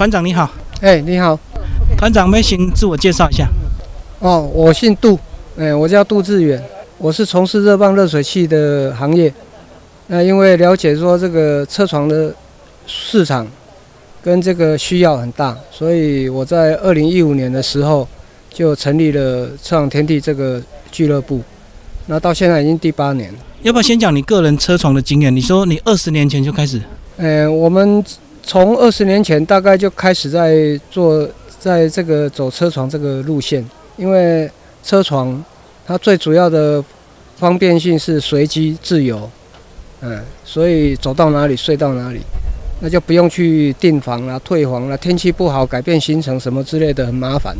团长你好，哎，你好，团长，没请自我介绍一下。哦，我姓杜，哎，我叫杜志远，我是从事热泵热水器的行业。那因为了解说这个车床的市场跟这个需要很大，所以我在二零一五年的时候就成立了车床天地这个俱乐部。那到现在已经第八年了。要不要先讲你个人车床的经验？你说你二十年前就开始？呃，我们从二十年前大概就开始在做，在这个走车床这个路线，因为车床它最主要的方便性是随机自由，嗯，所以走到哪里睡到哪里，那就不用去订房啦、退房啦，天气不好改变行程什么之类的很麻烦，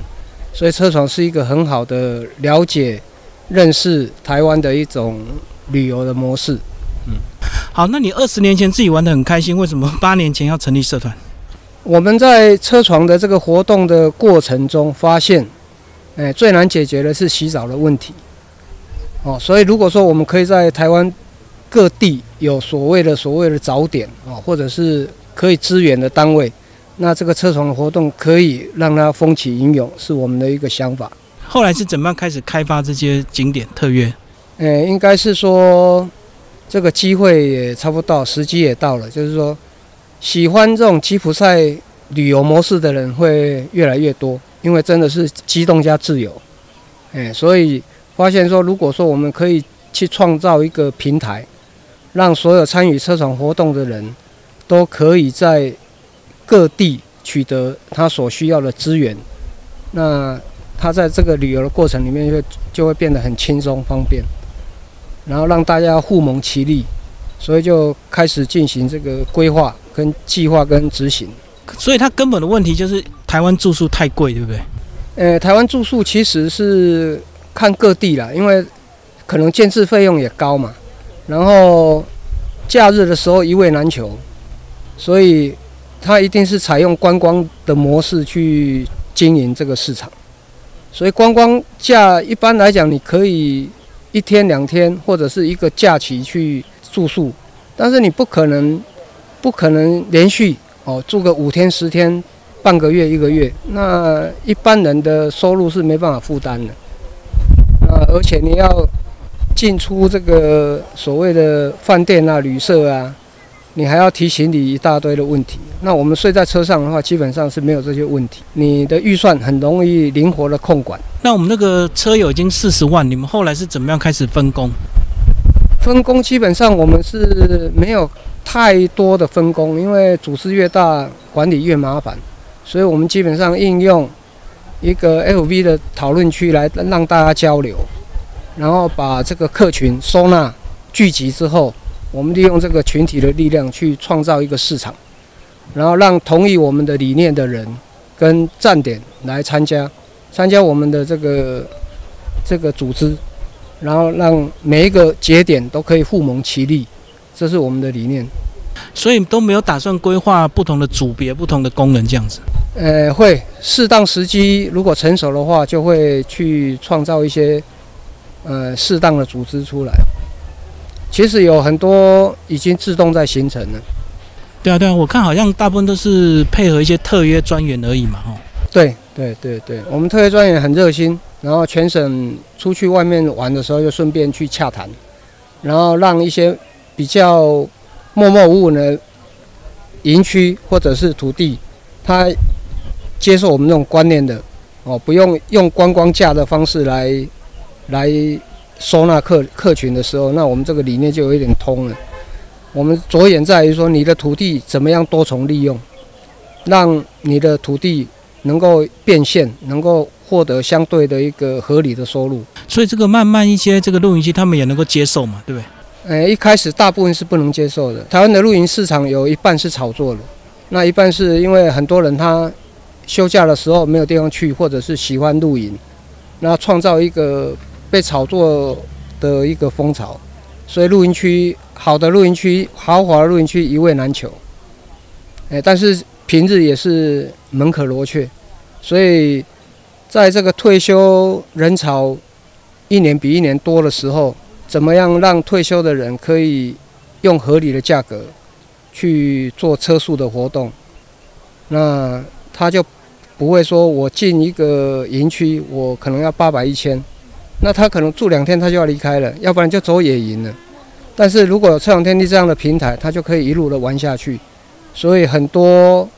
所以车床是一个很好的了解、认识台湾的一种旅游的模式。好，那你二十年前自己玩的很开心，为什么八年前要成立社团？我们在车床的这个活动的过程中发现，哎，最难解决的是洗澡的问题。哦，所以如果说我们可以在台湾各地有所谓的所谓的早点啊，或者是可以支援的单位，那这个车床的活动可以让它风起云涌，是我们的一个想法。后来是怎么样开始开发这些景点特约？哎，应该是说。这个机会也差不多，时机也到了。就是说，喜欢这种吉普赛旅游模式的人会越来越多，因为真的是机动加自由。哎，所以发现说，如果说我们可以去创造一个平台，让所有参与车厂活动的人都可以在各地取得他所需要的资源，那他在这个旅游的过程里面就就会变得很轻松方便。然后让大家互蒙其利，所以就开始进行这个规划、跟计划、跟执行。所以它根本的问题就是台湾住宿太贵，对不对？呃，台湾住宿其实是看各地啦，因为可能建设费用也高嘛。然后假日的时候一位难求，所以它一定是采用观光的模式去经营这个市场。所以观光价一般来讲，你可以。一天两天或者是一个假期去住宿，但是你不可能，不可能连续哦住个五天十天，半个月一个月，那一般人的收入是没办法负担的。啊，而且你要进出这个所谓的饭店啊、旅社啊。你还要提行李一大堆的问题，那我们睡在车上的话，基本上是没有这些问题。你的预算很容易灵活的控管。那我们那个车友已经四十万，你们后来是怎么样开始分工？分工基本上我们是没有太多的分工，因为组织越大，管理越麻烦，所以我们基本上应用一个 FV 的讨论区来让大家交流，然后把这个客群收纳聚集之后。我们利用这个群体的力量去创造一个市场，然后让同意我们的理念的人跟站点来参加，参加我们的这个这个组织，然后让每一个节点都可以互蒙其利，这是我们的理念。所以都没有打算规划不同的组别、不同的功能这样子。呃，会适当时机如果成熟的话，就会去创造一些呃适当的组织出来。其实有很多已经自动在形成了。对啊，对啊，我看好像大部分都是配合一些特约专员而已嘛，哦。对对对对，我们特约专员很热心，然后全省出去外面玩的时候，就顺便去洽谈，然后让一些比较默默无闻的营区或者是土地，他接受我们这种观念的，哦，不用用观光价的方式来来。收纳客客群的时候，那我们这个理念就有一点通了。我们着眼在于说，你的土地怎么样多重利用，让你的土地能够变现，能够获得相对的一个合理的收入。所以这个慢慢一些这个露营区他们也能够接受嘛，对不对？呃，一开始大部分是不能接受的。台湾的露营市场有一半是炒作的，那一半是因为很多人他休假的时候没有地方去，或者是喜欢露营，那创造一个。被炒作的一个风潮，所以露营区好的露营区、豪华的露营区一位难求。哎，但是平日也是门可罗雀，所以在这个退休人潮一年比一年多的时候，怎么样让退休的人可以用合理的价格去做车速的活动？那他就不会说我进一个营区，我可能要八百一千，那他可能住两天他就要离开了，要不然就走野营了。但是如果有车长天地这样的平台，他就可以一路的玩下去。所以很多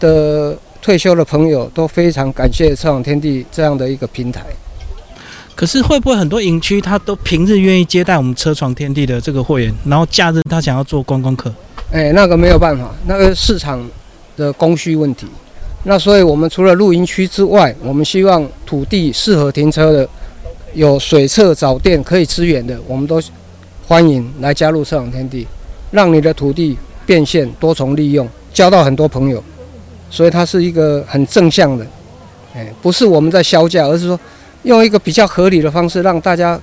的退休的朋友都非常感谢车长天地这样的一个平台。可是会不会很多营区他都平日愿意接待我们车床天地的这个会员，然后假日他想要做观光客？哎，那个没有办法，那个市场的供需问题。那所以我们除了露营区之外，我们希望土地适合停车的，有水厕、早店可以支援的，我们都欢迎来加入车长天地，让你的土地变现、多重利用，交到很多朋友。所以它是一个很正向的，哎，不是我们在销价，而是说。用一个比较合理的方式，让大家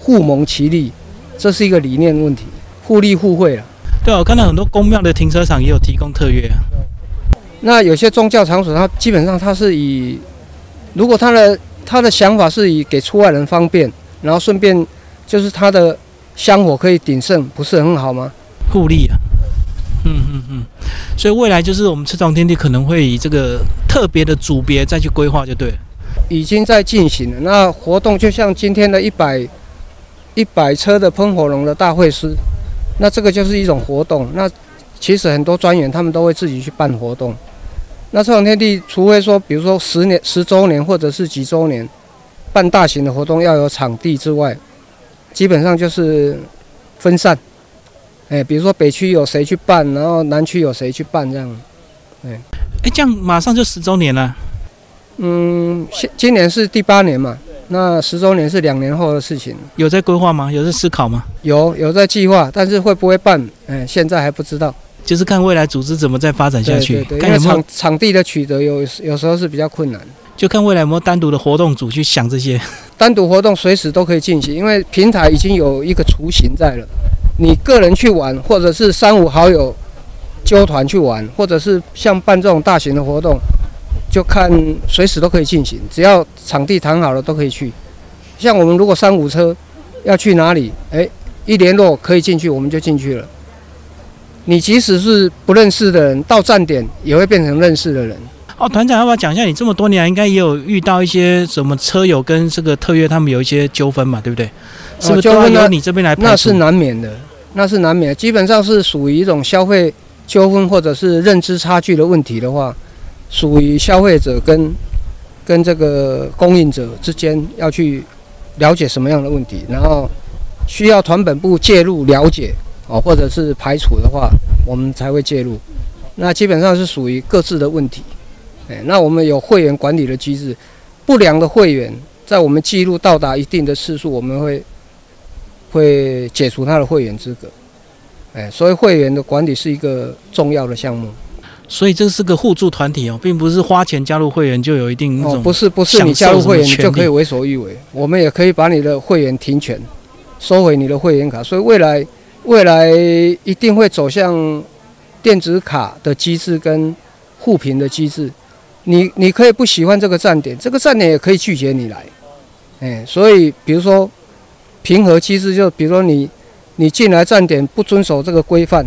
互蒙其利，这是一个理念问题，互利互惠了。对啊，我看到很多公庙的停车场也有提供特约啊。那有些宗教场所，它基本上它是以，如果它的他的想法是以给出外人方便，然后顺便就是他的香火可以鼎盛，不是很好吗？互利啊。嗯嗯嗯。所以未来就是我们车床天地可能会以这个特别的组别再去规划，就对了。已经在进行了。那活动就像今天的一百一百车的喷火龙的大会师，那这个就是一种活动。那其实很多专员他们都会自己去办活动。那这场天地，除非说，比如说十年、十周年或者是几周年办大型的活动要有场地之外，基本上就是分散。哎，比如说北区有谁去办，然后南区有谁去办这样。哎，哎，这样马上就十周年了。嗯，现今年是第八年嘛，那十周年是两年后的事情。有在规划吗？有在思考吗？有，有在计划，但是会不会办？嗯，现在还不知道。就是看未来组织怎么再发展下去。对对对。因为场场地的取得有有时候是比较困难，就看未来有没有单独的活动组去想这些。单独活动随时都可以进行，因为平台已经有一个雏形在了。你个人去玩，或者是三五好友纠团去玩，或者是像办这种大型的活动。就看随时都可以进行，只要场地谈好了都可以去。像我们如果三五车要去哪里，哎，一联络可以进去，我们就进去了。你即使是不认识的人，到站点也会变成认识的人。哦，团长要不要讲一下？你这么多年来应该也有遇到一些什么车友跟这个特约他们有一些纠纷嘛，对不对？是不是都由你这边来？那是难免的，那是难免。基本上是属于一种消费纠纷或者是认知差距的问题的话。属于消费者跟跟这个供应者之间要去了解什么样的问题，然后需要团本部介入了解哦，或者是排除的话，我们才会介入。那基本上是属于各自的问题。哎，那我们有会员管理的机制，不良的会员在我们记录到达一定的次数，我们会会解除他的会员资格。哎，所以会员的管理是一个重要的项目。所以这是个互助团体哦，并不是花钱加入会员就有一定那种不是不是你加入会员你就可以为所欲为，我们也可以把你的会员停权，收回你的会员卡。所以未来未来一定会走向电子卡的机制跟互评的机制。你你可以不喜欢这个站点，这个站点也可以拒绝你来。哎，所以比如说平和机制，就比如说你你进来站点不遵守这个规范。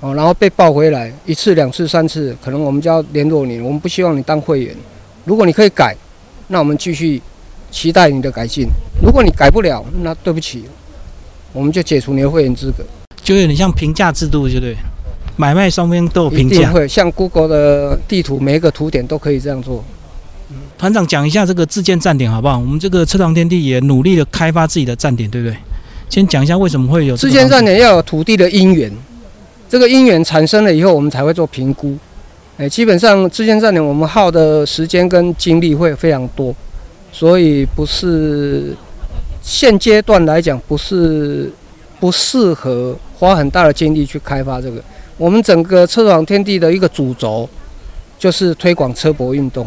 哦，然后被报回来一次、两次、三次，可能我们就要联络你。我们不希望你当会员。如果你可以改，那我们继续期待你的改进。如果你改不了，那对不起，我们就解除你的会员资格。就有点像评价制度，对不对？买卖双边都有评价。会像 Google 的地图，每一个图点都可以这样做。团长讲一下这个自建站点好不好？我们这个车堂天地也努力的开发自己的站点，对不对？先讲一下为什么会有自建站点要有土地的因缘。这个因缘产生了以后，我们才会做评估。哎，基本上自建站点我们耗的时间跟精力会非常多，所以不是现阶段来讲不是不适合花很大的精力去开发这个。我们整个车厂天地的一个主轴就是推广车博运动。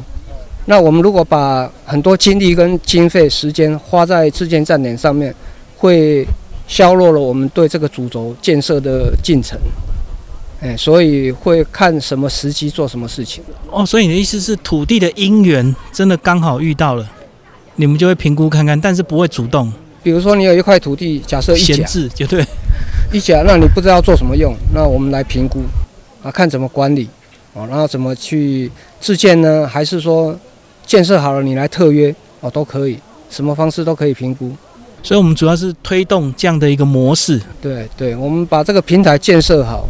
那我们如果把很多精力跟经费时间花在自建站点上面，会削弱了我们对这个主轴建设的进程。哎，所以会看什么时机做什么事情哦。所以你的意思是土地的因缘真的刚好遇到了，你们就会评估看看，但是不会主动。比如说你有一块土地，假设一闲置，就对，一甲，那你不知道做什么用，那我们来评估啊，看怎么管理。哦，然后怎么去自建呢？还是说建设好了你来特约哦，都可以，什么方式都可以评估。所以我们主要是推动这样的一个模式。对对，我们把这个平台建设好，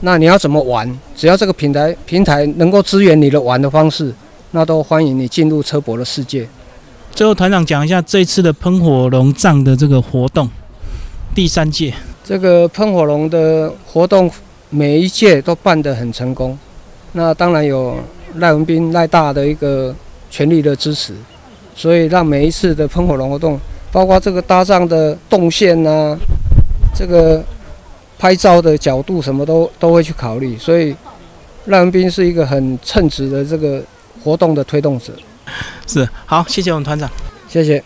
那你要怎么玩？只要这个平台平台能够支援你的玩的方式，那都欢迎你进入车博的世界。最后，团长讲一下这次的喷火龙藏的这个活动，第三届。这个喷火龙的活动每一届都办得很成功，那当然有赖文斌赖大的一个全力的支持，所以让每一次的喷火龙活动。包括这个搭帐的动线呐，这个拍照的角度什么都都会去考虑，所以赖文斌是一个很称职的这个活动的推动者。是，好，谢谢我们团长，谢谢。